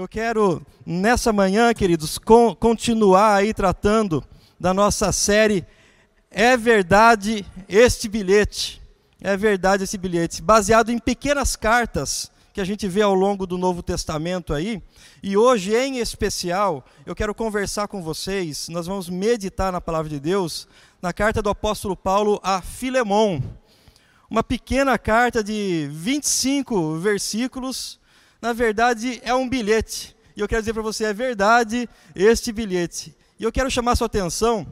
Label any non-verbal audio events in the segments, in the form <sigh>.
Eu quero, nessa manhã, queridos, con continuar aí tratando da nossa série É Verdade Este Bilhete. É verdade esse bilhete, baseado em pequenas cartas que a gente vê ao longo do Novo Testamento aí. E hoje, em especial, eu quero conversar com vocês, nós vamos meditar na palavra de Deus, na carta do apóstolo Paulo a Filemon. Uma pequena carta de 25 versículos, na verdade é um bilhete. E eu quero dizer para você, é verdade este bilhete. E eu quero chamar sua atenção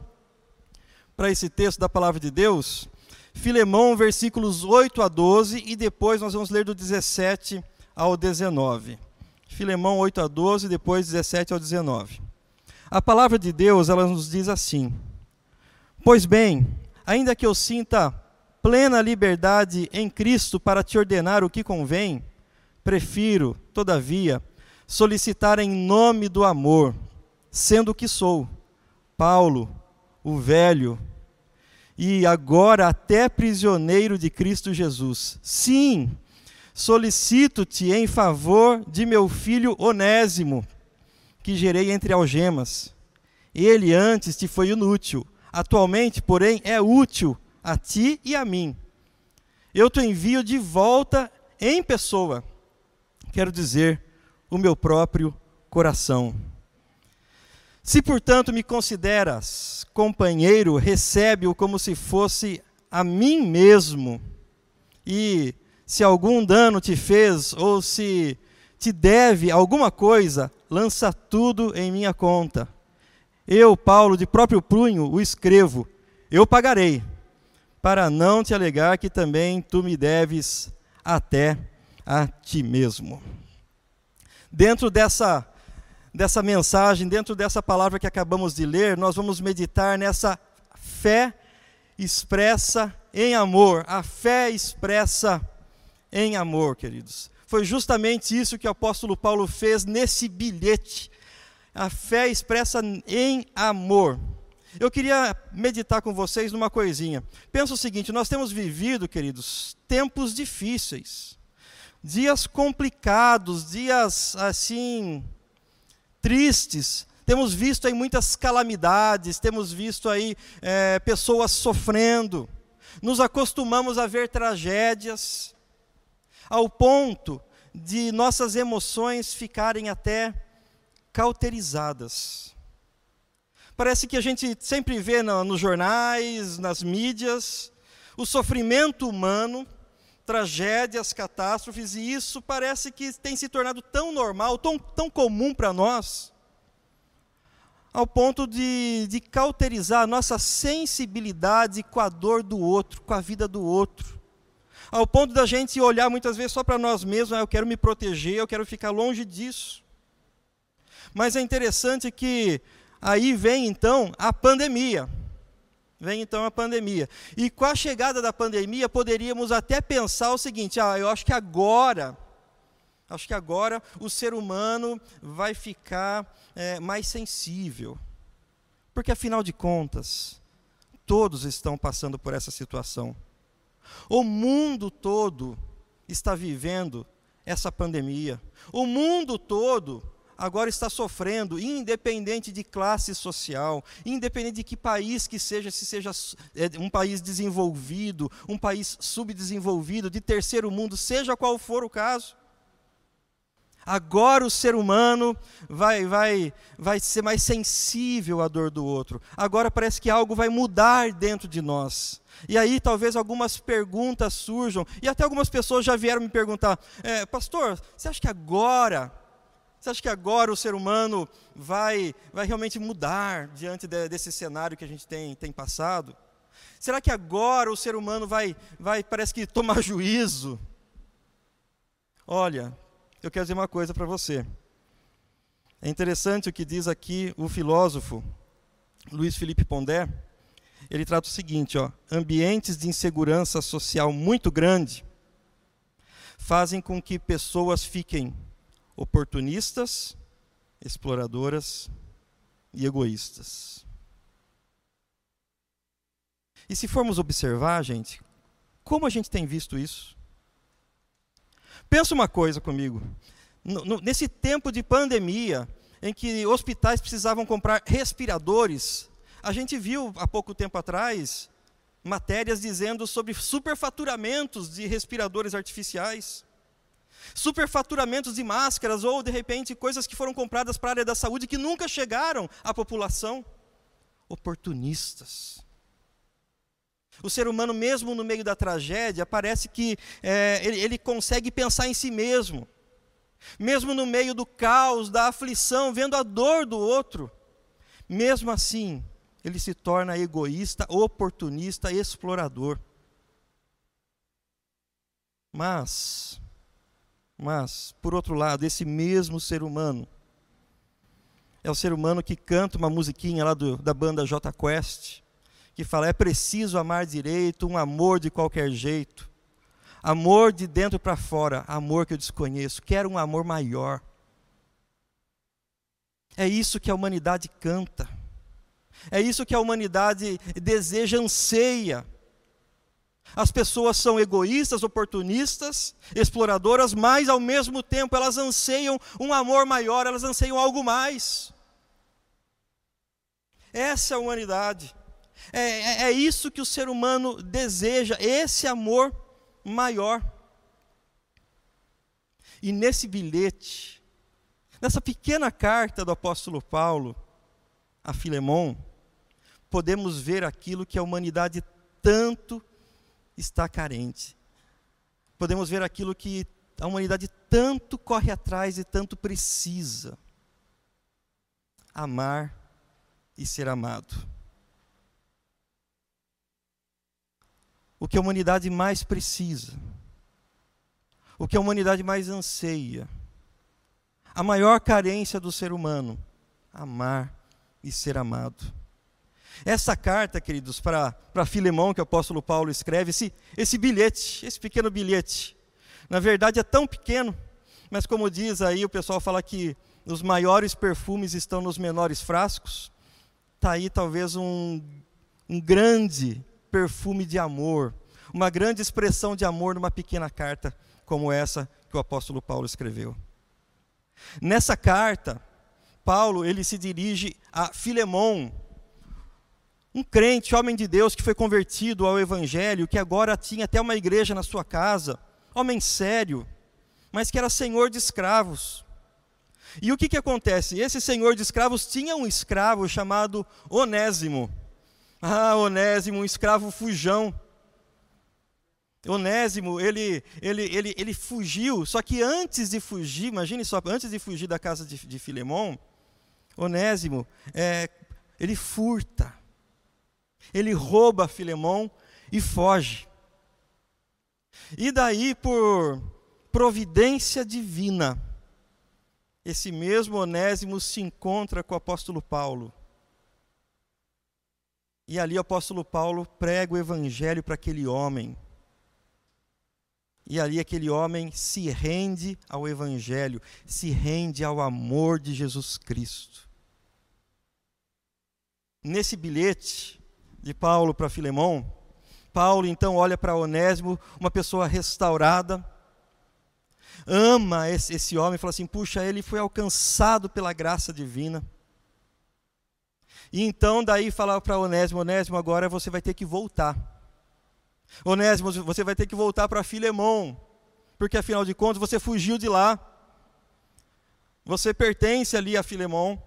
para esse texto da palavra de Deus, Filemão, versículos 8 a 12, e depois nós vamos ler do 17 ao 19. Filemão 8 a 12, depois 17 ao 19. A palavra de Deus, ela nos diz assim: Pois bem, ainda que eu sinta plena liberdade em Cristo para te ordenar o que convém, prefiro, todavia, solicitar em nome do amor, sendo que sou, Paulo, o velho, e agora até prisioneiro de Cristo Jesus. Sim, solicito-te em favor de meu filho Onésimo, que gerei entre algemas. Ele antes te foi inútil, atualmente, porém, é útil a ti e a mim. Eu te envio de volta em pessoa quero dizer, o meu próprio coração. Se, portanto, me consideras companheiro, recebe-o como se fosse a mim mesmo. E se algum dano te fez, ou se te deve alguma coisa, lança tudo em minha conta. Eu, Paulo, de próprio punho, o escrevo, eu pagarei, para não te alegar que também tu me deves até a ti mesmo. Dentro dessa, dessa mensagem, dentro dessa palavra que acabamos de ler, nós vamos meditar nessa fé expressa em amor, a fé expressa em amor, queridos. Foi justamente isso que o apóstolo Paulo fez nesse bilhete. A fé expressa em amor. Eu queria meditar com vocês numa coisinha. Pensa o seguinte: nós temos vivido, queridos, tempos difíceis dias complicados, dias assim tristes. Temos visto aí muitas calamidades, temos visto aí é, pessoas sofrendo. Nos acostumamos a ver tragédias, ao ponto de nossas emoções ficarem até cauterizadas. Parece que a gente sempre vê no, nos jornais, nas mídias, o sofrimento humano tragédias, catástrofes, e isso parece que tem se tornado tão normal, tão, tão comum para nós, ao ponto de, de cauterizar a nossa sensibilidade com a dor do outro, com a vida do outro. Ao ponto da gente olhar muitas vezes só para nós mesmos, ah, eu quero me proteger, eu quero ficar longe disso. Mas é interessante que aí vem então a pandemia. Vem então a pandemia. E com a chegada da pandemia, poderíamos até pensar o seguinte: ah, eu acho que agora, acho que agora o ser humano vai ficar é, mais sensível. Porque afinal de contas, todos estão passando por essa situação. O mundo todo está vivendo essa pandemia. O mundo todo agora está sofrendo, independente de classe social, independente de que país que seja, se seja é, um país desenvolvido, um país subdesenvolvido, de terceiro mundo, seja qual for o caso. Agora o ser humano vai, vai, vai ser mais sensível à dor do outro. Agora parece que algo vai mudar dentro de nós. E aí talvez algumas perguntas surjam, e até algumas pessoas já vieram me perguntar: é, Pastor, você acha que agora você acha que agora o ser humano vai, vai realmente mudar diante de, desse cenário que a gente tem, tem passado? Será que agora o ser humano vai, vai, parece que tomar <laughs> juízo? Olha, eu quero dizer uma coisa para você. É interessante o que diz aqui o filósofo Luiz Felipe Pondé. Ele trata o seguinte: ó, ambientes de insegurança social muito grande fazem com que pessoas fiquem oportunistas, exploradoras e egoístas. E se formos observar, gente, como a gente tem visto isso? Pensa uma coisa comigo. nesse tempo de pandemia, em que hospitais precisavam comprar respiradores, a gente viu há pouco tempo atrás matérias dizendo sobre superfaturamentos de respiradores artificiais, superfaturamentos de máscaras ou de repente coisas que foram compradas para a área da saúde que nunca chegaram à população. Oportunistas. O ser humano, mesmo no meio da tragédia, parece que é, ele, ele consegue pensar em si mesmo. Mesmo no meio do caos, da aflição, vendo a dor do outro, mesmo assim, ele se torna egoísta, oportunista, explorador. Mas, mas, por outro lado, esse mesmo ser humano é o ser humano que canta uma musiquinha lá do, da banda J Quest, que fala: é preciso amar direito, um amor de qualquer jeito. Amor de dentro para fora, amor que eu desconheço. Quero um amor maior. É isso que a humanidade canta. É isso que a humanidade deseja, anseia. As pessoas são egoístas, oportunistas, exploradoras, mas ao mesmo tempo elas anseiam um amor maior, elas anseiam algo mais. Essa é a humanidade. É, é, é isso que o ser humano deseja, esse amor maior. E nesse bilhete, nessa pequena carta do apóstolo Paulo a Filemão, podemos ver aquilo que a humanidade tanto está carente. Podemos ver aquilo que a humanidade tanto corre atrás e tanto precisa: amar e ser amado. O que a humanidade mais precisa, o que a humanidade mais anseia, a maior carência do ser humano: amar e ser amado. Essa carta, queridos, para Filemão, que o apóstolo Paulo escreve, esse, esse bilhete, esse pequeno bilhete, na verdade é tão pequeno, mas como diz aí, o pessoal fala que os maiores perfumes estão nos menores frascos, está aí talvez um, um grande perfume de amor, uma grande expressão de amor numa pequena carta como essa que o apóstolo Paulo escreveu. Nessa carta, Paulo ele se dirige a Filemão, um crente, homem de Deus, que foi convertido ao Evangelho, que agora tinha até uma igreja na sua casa, homem sério, mas que era senhor de escravos. E o que, que acontece? Esse senhor de escravos tinha um escravo chamado Onésimo. Ah, Onésimo, um escravo fujão. Onésimo, ele, ele, ele, ele fugiu, só que antes de fugir, imagine só, antes de fugir da casa de, de Onésimo, é, ele furta ele rouba Filemão e foge. E daí, por providência divina, esse mesmo Onésimo se encontra com o apóstolo Paulo. E ali o apóstolo Paulo prega o evangelho para aquele homem. E ali aquele homem se rende ao evangelho, se rende ao amor de Jesus Cristo. Nesse bilhete, de Paulo para Filemão, Paulo então olha para Onésimo, uma pessoa restaurada, ama esse, esse homem, fala assim: puxa, ele foi alcançado pela graça divina. E então daí fala para Onésimo: Onésimo, agora você vai ter que voltar. Onésimo, você vai ter que voltar para Filemão, porque afinal de contas você fugiu de lá. Você pertence ali a Filemão.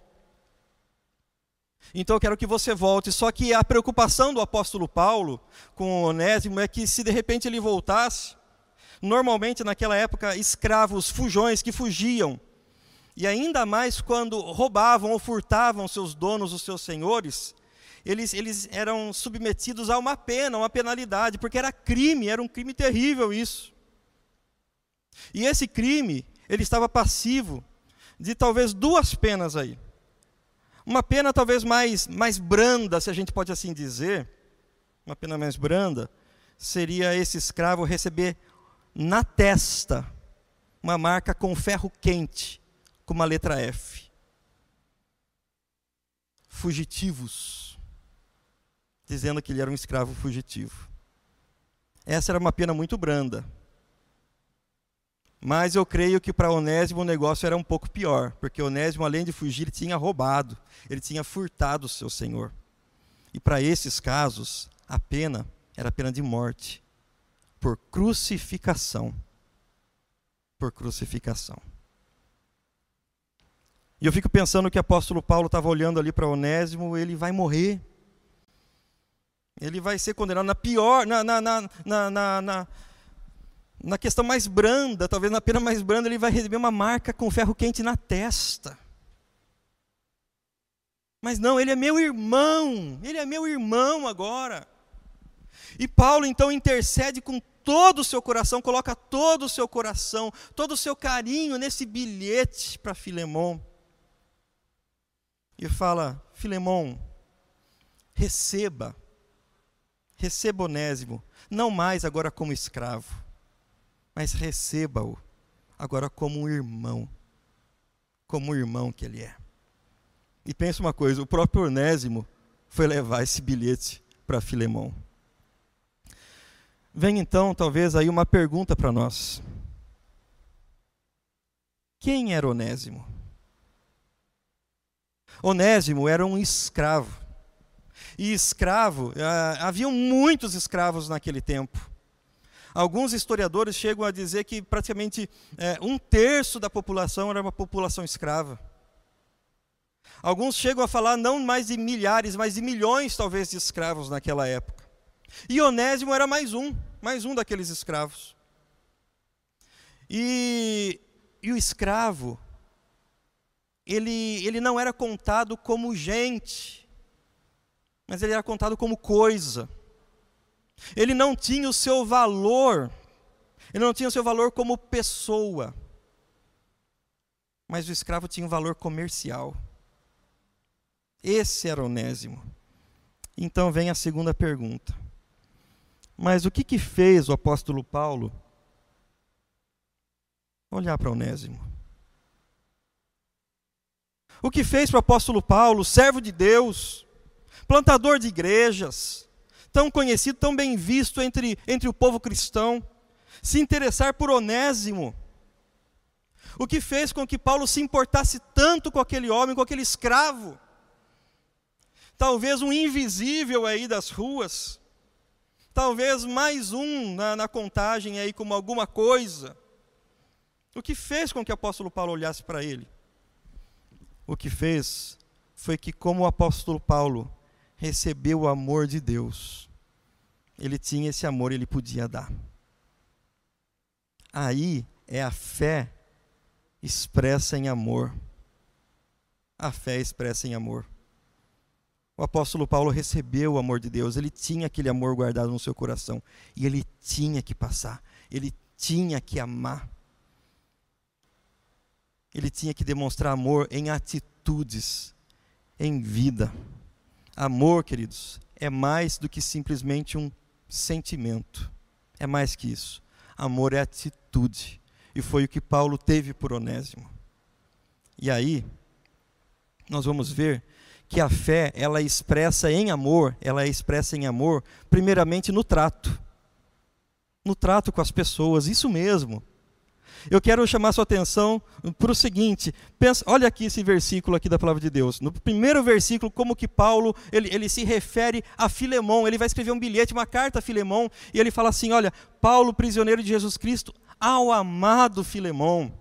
Então eu quero que você volte. Só que a preocupação do apóstolo Paulo com Onésimo é que se de repente ele voltasse, normalmente naquela época escravos, fujões que fugiam, e ainda mais quando roubavam ou furtavam seus donos, os seus senhores, eles, eles eram submetidos a uma pena, uma penalidade, porque era crime, era um crime terrível isso. E esse crime, ele estava passivo de talvez duas penas aí. Uma pena talvez mais, mais branda, se a gente pode assim dizer, uma pena mais branda, seria esse escravo receber na testa uma marca com ferro quente, com uma letra F. Fugitivos, dizendo que ele era um escravo fugitivo. Essa era uma pena muito branda. Mas eu creio que para Onésimo o negócio era um pouco pior, porque Onésimo, além de fugir, ele tinha roubado, ele tinha furtado o seu senhor. E para esses casos, a pena era a pena de morte, por crucificação. Por crucificação. E eu fico pensando que o apóstolo Paulo estava olhando ali para Onésimo, ele vai morrer. Ele vai ser condenado na pior, na, na, na, na, na na questão mais branda, talvez na pena mais branda, ele vai receber uma marca com ferro quente na testa. Mas não, ele é meu irmão, ele é meu irmão agora. E Paulo então intercede com todo o seu coração, coloca todo o seu coração, todo o seu carinho nesse bilhete para Filemão. E fala: Filemão, receba, receba Onésimo, não mais agora como escravo, mas receba-o agora como um irmão, como um irmão que ele é. E pensa uma coisa: o próprio Onésimo foi levar esse bilhete para Filemão. Vem então, talvez, aí uma pergunta para nós. Quem era Onésimo? Onésimo era um escravo. E escravo, ah, haviam muitos escravos naquele tempo. Alguns historiadores chegam a dizer que praticamente é, um terço da população era uma população escrava. Alguns chegam a falar não mais de milhares, mas de milhões, talvez, de escravos naquela época. E Onésimo era mais um, mais um daqueles escravos. E, e o escravo, ele, ele não era contado como gente, mas ele era contado como coisa. Ele não tinha o seu valor, ele não tinha o seu valor como pessoa. Mas o escravo tinha um valor comercial. Esse era Onésimo. Então vem a segunda pergunta. Mas o que, que fez o apóstolo Paulo olhar para Onésimo? O que fez para o apóstolo Paulo, servo de Deus, plantador de igrejas, tão conhecido, tão bem visto entre, entre o povo cristão, se interessar por Onésimo. O que fez com que Paulo se importasse tanto com aquele homem, com aquele escravo. Talvez um invisível aí das ruas. Talvez mais um na, na contagem aí como alguma coisa. O que fez com que o apóstolo Paulo olhasse para ele? O que fez foi que, como o apóstolo Paulo recebeu o amor de Deus. Ele tinha esse amor, ele podia dar. Aí é a fé expressa em amor. A fé expressa em amor. O apóstolo Paulo recebeu o amor de Deus, ele tinha aquele amor guardado no seu coração e ele tinha que passar, ele tinha que amar. Ele tinha que demonstrar amor em atitudes, em vida. Amor, queridos, é mais do que simplesmente um sentimento. É mais que isso. Amor é atitude. E foi o que Paulo teve por Onésimo. E aí, nós vamos ver que a fé, ela é expressa em amor, ela é expressa em amor, primeiramente no trato. No trato com as pessoas, isso mesmo. Eu quero chamar sua atenção para o seguinte, pensa, olha aqui esse versículo aqui da palavra de Deus. No primeiro versículo, como que Paulo, ele, ele se refere a Filemão, ele vai escrever um bilhete, uma carta a Filemão, e ele fala assim, olha, Paulo, prisioneiro de Jesus Cristo, ao amado Filemão.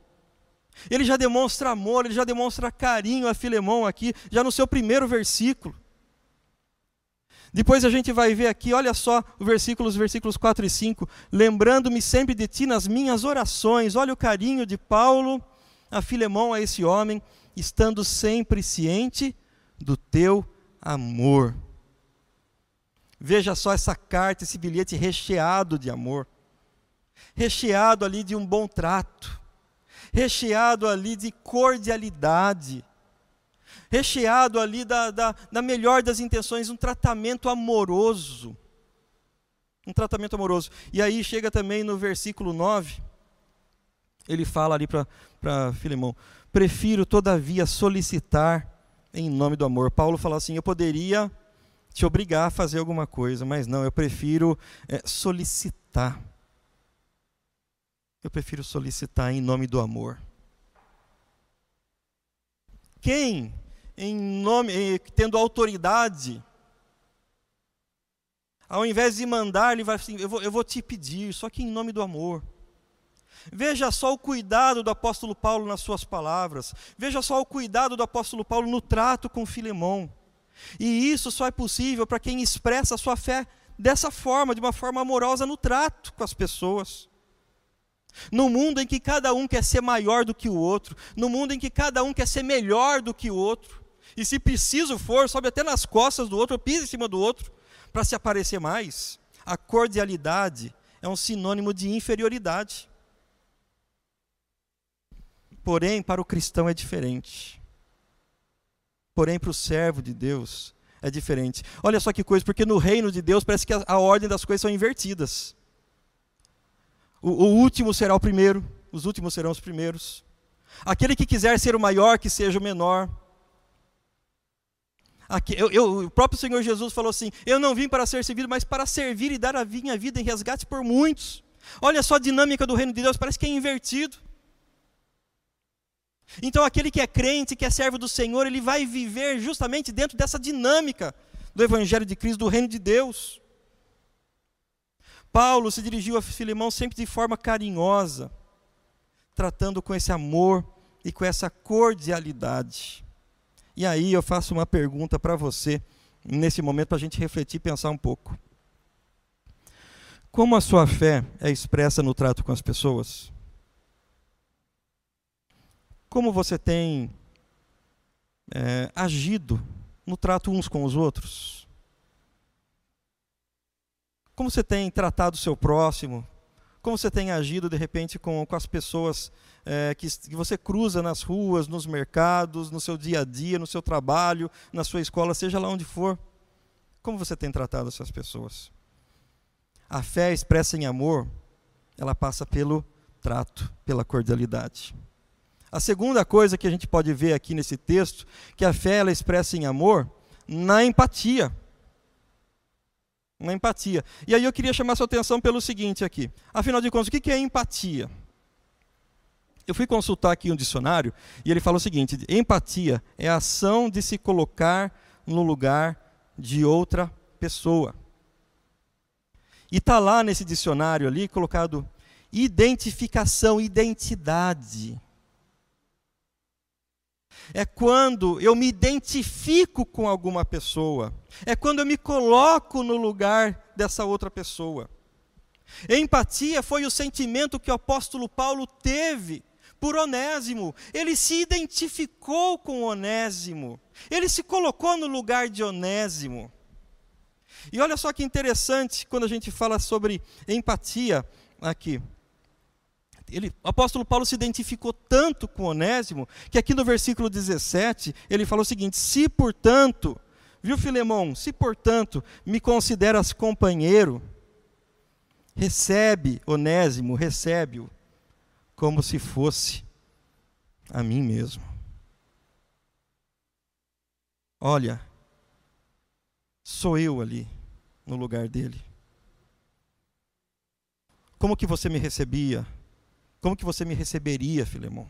Ele já demonstra amor, ele já demonstra carinho a Filemão aqui, já no seu primeiro versículo. Depois a gente vai ver aqui, olha só os versículos, versículos 4 e 5. Lembrando-me sempre de ti nas minhas orações. Olha o carinho de Paulo a Filemão, a esse homem, estando sempre ciente do teu amor. Veja só essa carta, esse bilhete recheado de amor, recheado ali de um bom trato, recheado ali de cordialidade, recheado ali da, da, da melhor das intenções, um tratamento amoroso. Um tratamento amoroso. E aí chega também no versículo 9, ele fala ali para Filemão: Prefiro, todavia, solicitar em nome do amor. Paulo fala assim: Eu poderia te obrigar a fazer alguma coisa, mas não, eu prefiro é, solicitar. Eu prefiro solicitar em nome do amor. Quem, em nome, eh, tendo autoridade, ao invés de mandar, ele vai assim: eu vou, eu vou te pedir, só que em nome do amor. Veja só o cuidado do apóstolo Paulo nas suas palavras. Veja só o cuidado do apóstolo Paulo no trato com Filemão. E isso só é possível para quem expressa a sua fé dessa forma, de uma forma amorosa no trato com as pessoas. No mundo em que cada um quer ser maior do que o outro, no mundo em que cada um quer ser melhor do que o outro, e se preciso for, sobe até nas costas do outro, pisa em cima do outro, para se aparecer mais. A cordialidade é um sinônimo de inferioridade. Porém, para o cristão é diferente. Porém, para o servo de Deus é diferente. Olha só que coisa, porque no reino de Deus parece que a, a ordem das coisas são invertidas. O, o último será o primeiro, os últimos serão os primeiros. Aquele que quiser ser o maior, que seja o menor. Aqui, eu, eu, o próprio Senhor Jesus falou assim: Eu não vim para ser servido, mas para servir e dar a minha vida em resgate por muitos. Olha só a dinâmica do reino de Deus, parece que é invertido. Então, aquele que é crente, que é servo do Senhor, ele vai viver justamente dentro dessa dinâmica do Evangelho de Cristo, do reino de Deus. Paulo se dirigiu a Filemão sempre de forma carinhosa, tratando com esse amor e com essa cordialidade. E aí eu faço uma pergunta para você, nesse momento, para a gente refletir e pensar um pouco. Como a sua fé é expressa no trato com as pessoas? Como você tem é, agido no trato uns com os outros? Como você tem tratado o seu próximo? Como você tem agido, de repente, com, com as pessoas é, que, que você cruza nas ruas, nos mercados, no seu dia a dia, no seu trabalho, na sua escola, seja lá onde for? Como você tem tratado essas pessoas? A fé expressa em amor, ela passa pelo trato, pela cordialidade. A segunda coisa que a gente pode ver aqui nesse texto, que a fé ela expressa em amor, na empatia uma empatia. E aí eu queria chamar sua atenção pelo seguinte aqui. Afinal de contas, o que é empatia? Eu fui consultar aqui um dicionário e ele fala o seguinte: empatia é a ação de se colocar no lugar de outra pessoa. E está lá nesse dicionário ali colocado identificação, identidade é quando eu me identifico com alguma pessoa, é quando eu me coloco no lugar dessa outra pessoa. Empatia foi o sentimento que o apóstolo Paulo teve por Onésimo. Ele se identificou com Onésimo. Ele se colocou no lugar de Onésimo. E olha só que interessante quando a gente fala sobre empatia aqui ele, o apóstolo Paulo se identificou tanto com Onésimo, que aqui no versículo 17, ele fala o seguinte: Se portanto, viu Filemão, se portanto me consideras companheiro, recebe Onésimo, recebe-o, como se fosse a mim mesmo. Olha, sou eu ali no lugar dele. Como que você me recebia? Como que você me receberia, Filemão?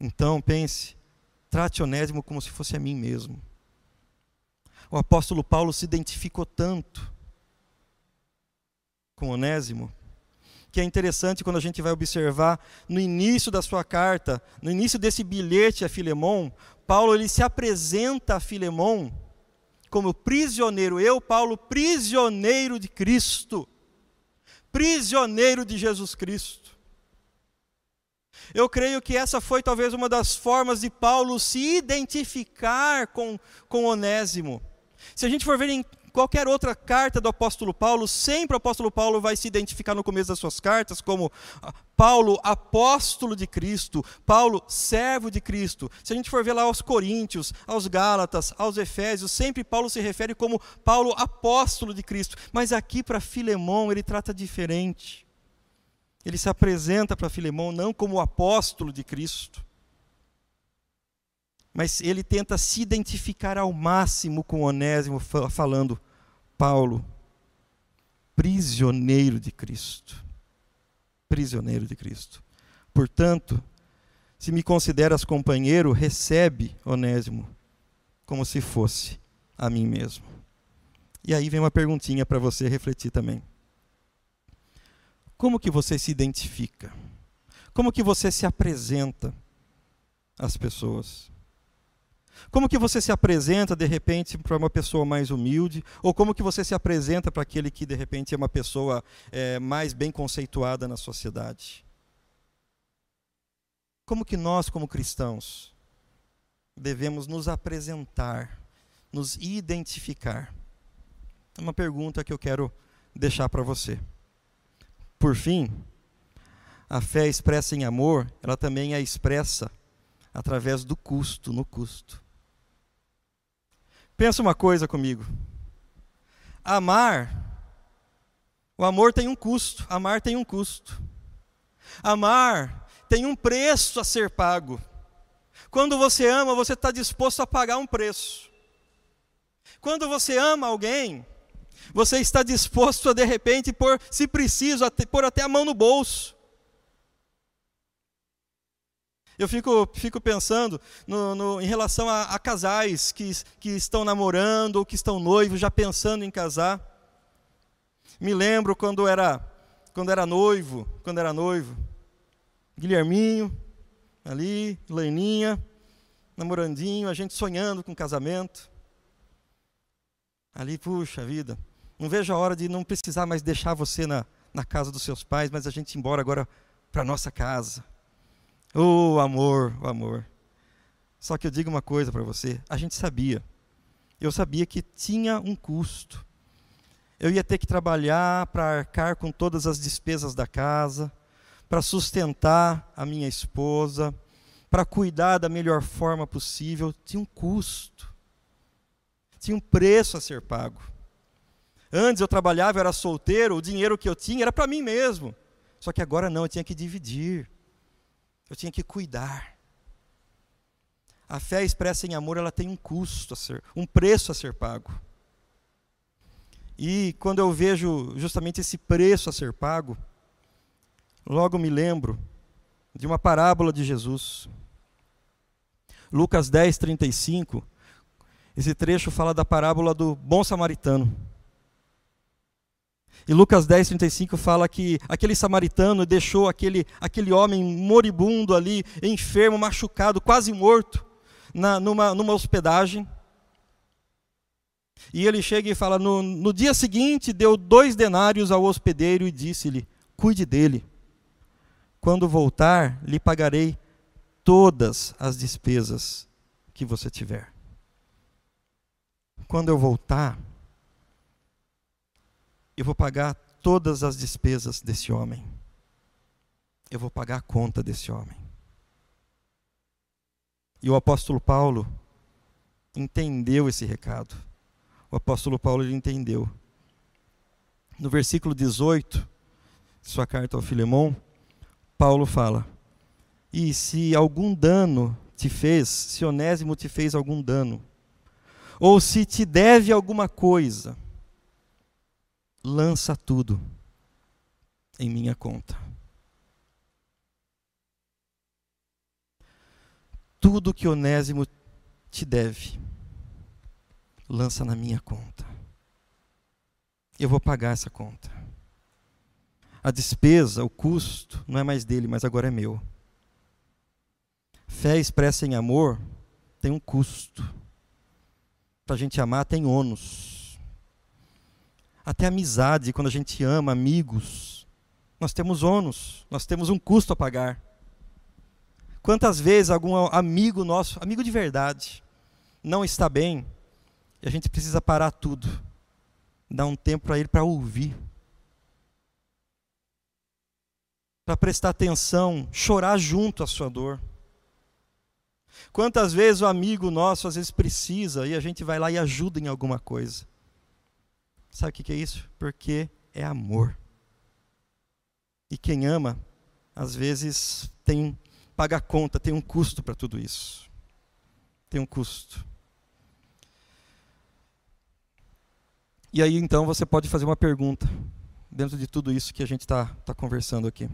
Então, pense, trate Onésimo como se fosse a mim mesmo. O apóstolo Paulo se identificou tanto com Onésimo, que é interessante quando a gente vai observar no início da sua carta, no início desse bilhete a Filemão, Paulo ele se apresenta a Filemão como prisioneiro, eu, Paulo, prisioneiro de Cristo, prisioneiro de Jesus Cristo. Eu creio que essa foi talvez uma das formas de Paulo se identificar com, com Onésimo. Se a gente for ver em qualquer outra carta do apóstolo Paulo, sempre o apóstolo Paulo vai se identificar no começo das suas cartas como ah, Paulo, apóstolo de Cristo, Paulo, servo de Cristo. Se a gente for ver lá aos Coríntios, aos Gálatas, aos Efésios, sempre Paulo se refere como Paulo, apóstolo de Cristo. Mas aqui para Filemão ele trata diferente ele se apresenta para Filemão não como o apóstolo de Cristo, mas ele tenta se identificar ao máximo com Onésimo, falando: Paulo, prisioneiro de Cristo. prisioneiro de Cristo. Portanto, se me consideras companheiro, recebe Onésimo como se fosse a mim mesmo. E aí vem uma perguntinha para você refletir também. Como que você se identifica? Como que você se apresenta às pessoas? Como que você se apresenta de repente para uma pessoa mais humilde, ou como que você se apresenta para aquele que de repente é uma pessoa é, mais bem conceituada na sociedade? Como que nós, como cristãos, devemos nos apresentar, nos identificar? É uma pergunta que eu quero deixar para você. Por fim, a fé expressa em amor, ela também é expressa através do custo, no custo. Pensa uma coisa comigo. Amar, o amor tem um custo, amar tem um custo. Amar tem um preço a ser pago. Quando você ama, você está disposto a pagar um preço. Quando você ama alguém, você está disposto a, de repente, pôr, se preciso, a pôr até a mão no bolso. Eu fico, fico pensando no, no, em relação a, a, casais que, que estão namorando ou que estão noivos, já pensando em casar. Me lembro quando era, quando era noivo, quando era noivo. Guilherminho, ali, Leninha, namorandinho, a gente sonhando com casamento. Ali, puxa vida, não vejo a hora de não precisar mais deixar você na, na casa dos seus pais, mas a gente ir embora agora para nossa casa Oh, amor, o amor. Só que eu digo uma coisa para você: a gente sabia. Eu sabia que tinha um custo. Eu ia ter que trabalhar para arcar com todas as despesas da casa, para sustentar a minha esposa, para cuidar da melhor forma possível. Tinha um custo. Tinha um preço a ser pago. Antes eu trabalhava, eu era solteiro, o dinheiro que eu tinha era para mim mesmo. Só que agora não, eu tinha que dividir. Eu tinha que cuidar. A fé expressa em amor, ela tem um custo a ser, um preço a ser pago. E quando eu vejo justamente esse preço a ser pago, logo me lembro de uma parábola de Jesus. Lucas 10, 35. Esse trecho fala da parábola do bom samaritano. E Lucas 10, 35 fala que aquele samaritano deixou aquele, aquele homem moribundo ali, enfermo, machucado, quase morto, na, numa, numa hospedagem. E ele chega e fala: no, no dia seguinte, deu dois denários ao hospedeiro e disse-lhe: Cuide dele. Quando voltar, lhe pagarei todas as despesas que você tiver. Quando eu voltar, eu vou pagar todas as despesas desse homem. Eu vou pagar a conta desse homem. E o apóstolo Paulo entendeu esse recado. O apóstolo Paulo ele entendeu. No versículo 18, sua carta ao Filemão, Paulo fala: E se algum dano te fez, se Onésimo te fez algum dano, ou se te deve alguma coisa, lança tudo em minha conta. Tudo que Onésimo te deve, lança na minha conta. Eu vou pagar essa conta. A despesa, o custo, não é mais dele, mas agora é meu. Fé expressa em amor tem um custo. Para a gente amar tem ônus até amizade, quando a gente ama amigos, nós temos ônus, nós temos um custo a pagar. Quantas vezes algum amigo nosso, amigo de verdade, não está bem, e a gente precisa parar tudo, dar um tempo para ele para ouvir, para prestar atenção, chorar junto à sua dor. Quantas vezes o amigo nosso às vezes precisa e a gente vai lá e ajuda em alguma coisa. Sabe o que é isso? Porque é amor. E quem ama, às vezes tem paga conta, tem um custo para tudo isso. Tem um custo. E aí então você pode fazer uma pergunta dentro de tudo isso que a gente está tá conversando aqui.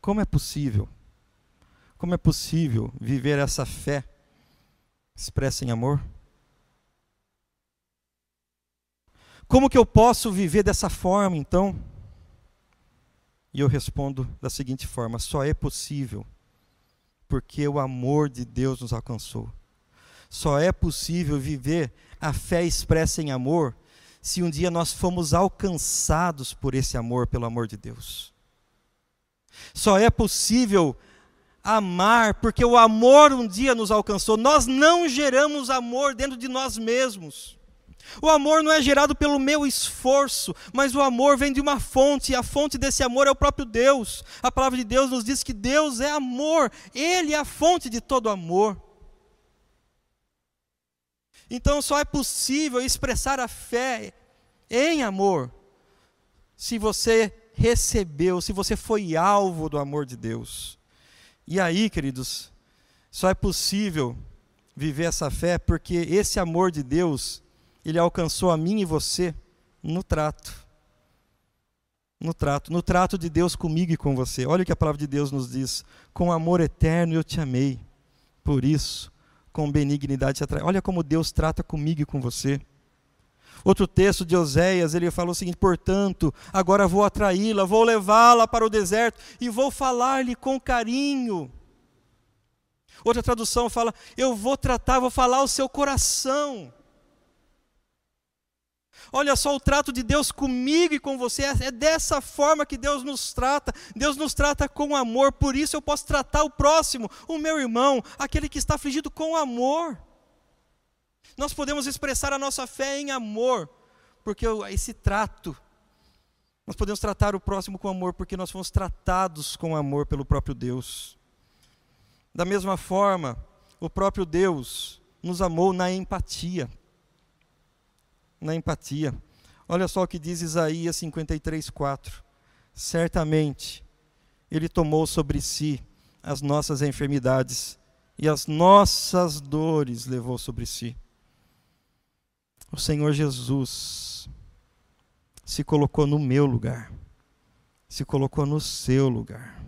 Como é possível? Como é possível viver essa fé expressa em amor? Como que eu posso viver dessa forma, então? E eu respondo da seguinte forma: só é possível porque o amor de Deus nos alcançou. Só é possível viver a fé expressa em amor se um dia nós fomos alcançados por esse amor, pelo amor de Deus. Só é possível amar porque o amor um dia nos alcançou. Nós não geramos amor dentro de nós mesmos. O amor não é gerado pelo meu esforço, mas o amor vem de uma fonte, e a fonte desse amor é o próprio Deus. A palavra de Deus nos diz que Deus é amor, Ele é a fonte de todo amor. Então só é possível expressar a fé em amor se você recebeu, se você foi alvo do amor de Deus. E aí, queridos, só é possível viver essa fé porque esse amor de Deus ele alcançou a mim e você no trato. No trato, no trato de Deus comigo e com você. Olha o que a palavra de Deus nos diz: com amor eterno eu te amei, por isso, com benignidade te atrai. Olha como Deus trata comigo e com você. Outro texto de Oséias, ele falou o seguinte: portanto, agora vou atraí-la, vou levá-la para o deserto e vou falar-lhe com carinho. Outra tradução fala: eu vou tratar, vou falar o seu coração. Olha só o trato de Deus comigo e com você, é, é dessa forma que Deus nos trata. Deus nos trata com amor, por isso eu posso tratar o próximo, o meu irmão, aquele que está afligido com amor. Nós podemos expressar a nossa fé em amor, porque esse trato, nós podemos tratar o próximo com amor, porque nós fomos tratados com amor pelo próprio Deus. Da mesma forma, o próprio Deus nos amou na empatia na empatia. Olha só o que diz Isaías 53, 4. Certamente Ele tomou sobre si as nossas enfermidades e as nossas dores levou sobre si. O Senhor Jesus se colocou no meu lugar, se colocou no seu lugar.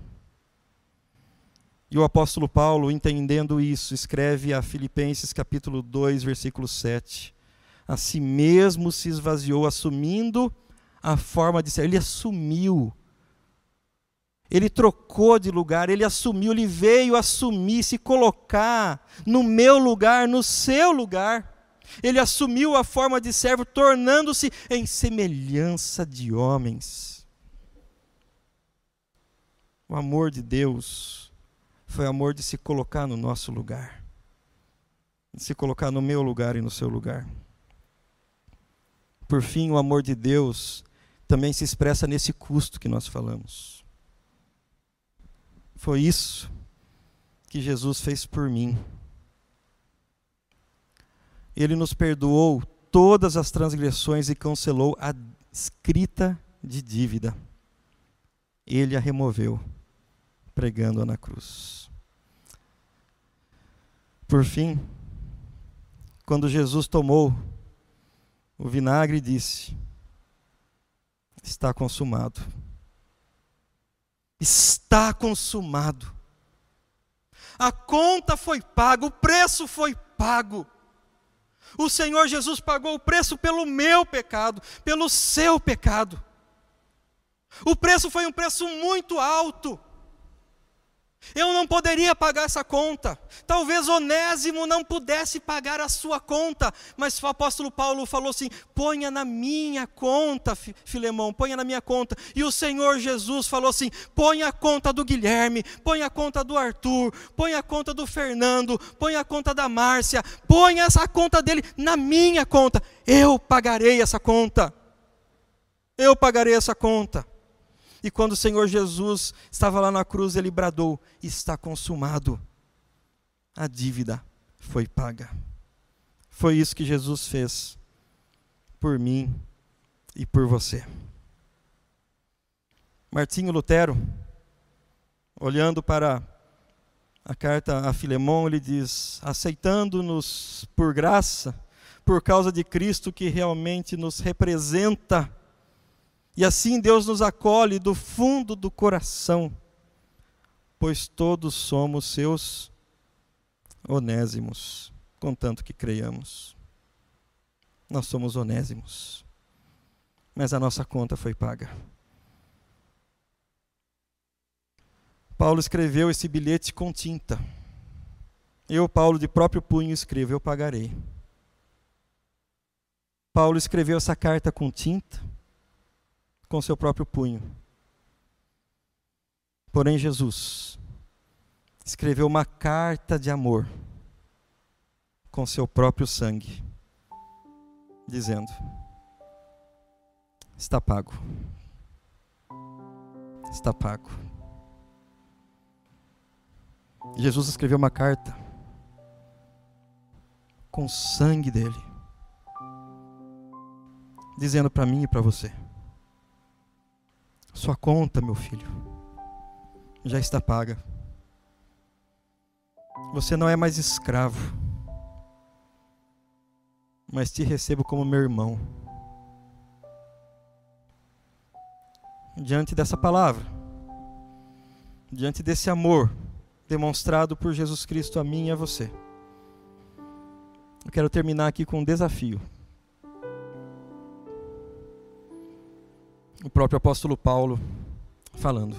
E o apóstolo Paulo, entendendo isso, escreve a Filipenses capítulo 2, versículo 7 a si mesmo se esvaziou, assumindo a forma de ser. Ele assumiu. Ele trocou de lugar, ele assumiu, ele veio assumir, se colocar no meu lugar, no seu lugar. Ele assumiu a forma de servo, tornando-se em semelhança de homens. O amor de Deus foi amor de se colocar no nosso lugar, de se colocar no meu lugar e no seu lugar. Por fim, o amor de Deus também se expressa nesse custo que nós falamos. Foi isso que Jesus fez por mim. Ele nos perdoou todas as transgressões e cancelou a escrita de dívida. Ele a removeu, pregando-a na cruz. Por fim, quando Jesus tomou o vinagre disse: Está consumado. Está consumado. A conta foi paga, o preço foi pago. O Senhor Jesus pagou o preço pelo meu pecado, pelo seu pecado. O preço foi um preço muito alto. Eu não poderia pagar essa conta. Talvez Onésimo não pudesse pagar a sua conta, mas o apóstolo Paulo falou assim: ponha na minha conta, Filemão, ponha na minha conta. E o Senhor Jesus falou assim: ponha a conta do Guilherme, ponha a conta do Arthur, ponha a conta do Fernando, ponha a conta da Márcia, ponha essa conta dele na minha conta. Eu pagarei essa conta. Eu pagarei essa conta. E quando o Senhor Jesus estava lá na cruz, ele bradou: Está consumado. A dívida foi paga. Foi isso que Jesus fez por mim e por você. Martinho Lutero, olhando para a carta a Filemão, ele diz: aceitando-nos por graça, por causa de Cristo que realmente nos representa e assim Deus nos acolhe do fundo do coração, pois todos somos seus onésimos, contanto que creiamos. Nós somos onésimos, mas a nossa conta foi paga. Paulo escreveu esse bilhete com tinta. Eu, Paulo, de próprio punho escrevo: Eu pagarei. Paulo escreveu essa carta com tinta, com seu próprio punho. Porém, Jesus escreveu uma carta de amor com seu próprio sangue, dizendo: Está pago. Está pago. Jesus escreveu uma carta com o sangue dele, dizendo para mim e para você: Sua conta, meu filho, já está paga. Você não é mais escravo, mas te recebo como meu irmão. Diante dessa palavra, diante desse amor demonstrado por Jesus Cristo a mim e a você. Eu quero terminar aqui com um desafio. O próprio apóstolo Paulo falando: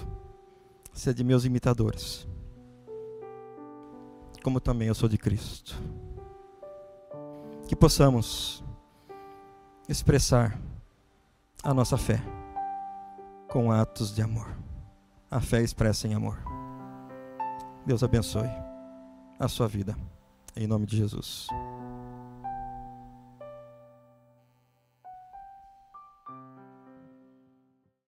Sede meus imitadores, como também eu sou de Cristo. Que possamos expressar a nossa fé com atos de amor. A fé expressa em amor. Deus abençoe a sua vida. Em nome de Jesus.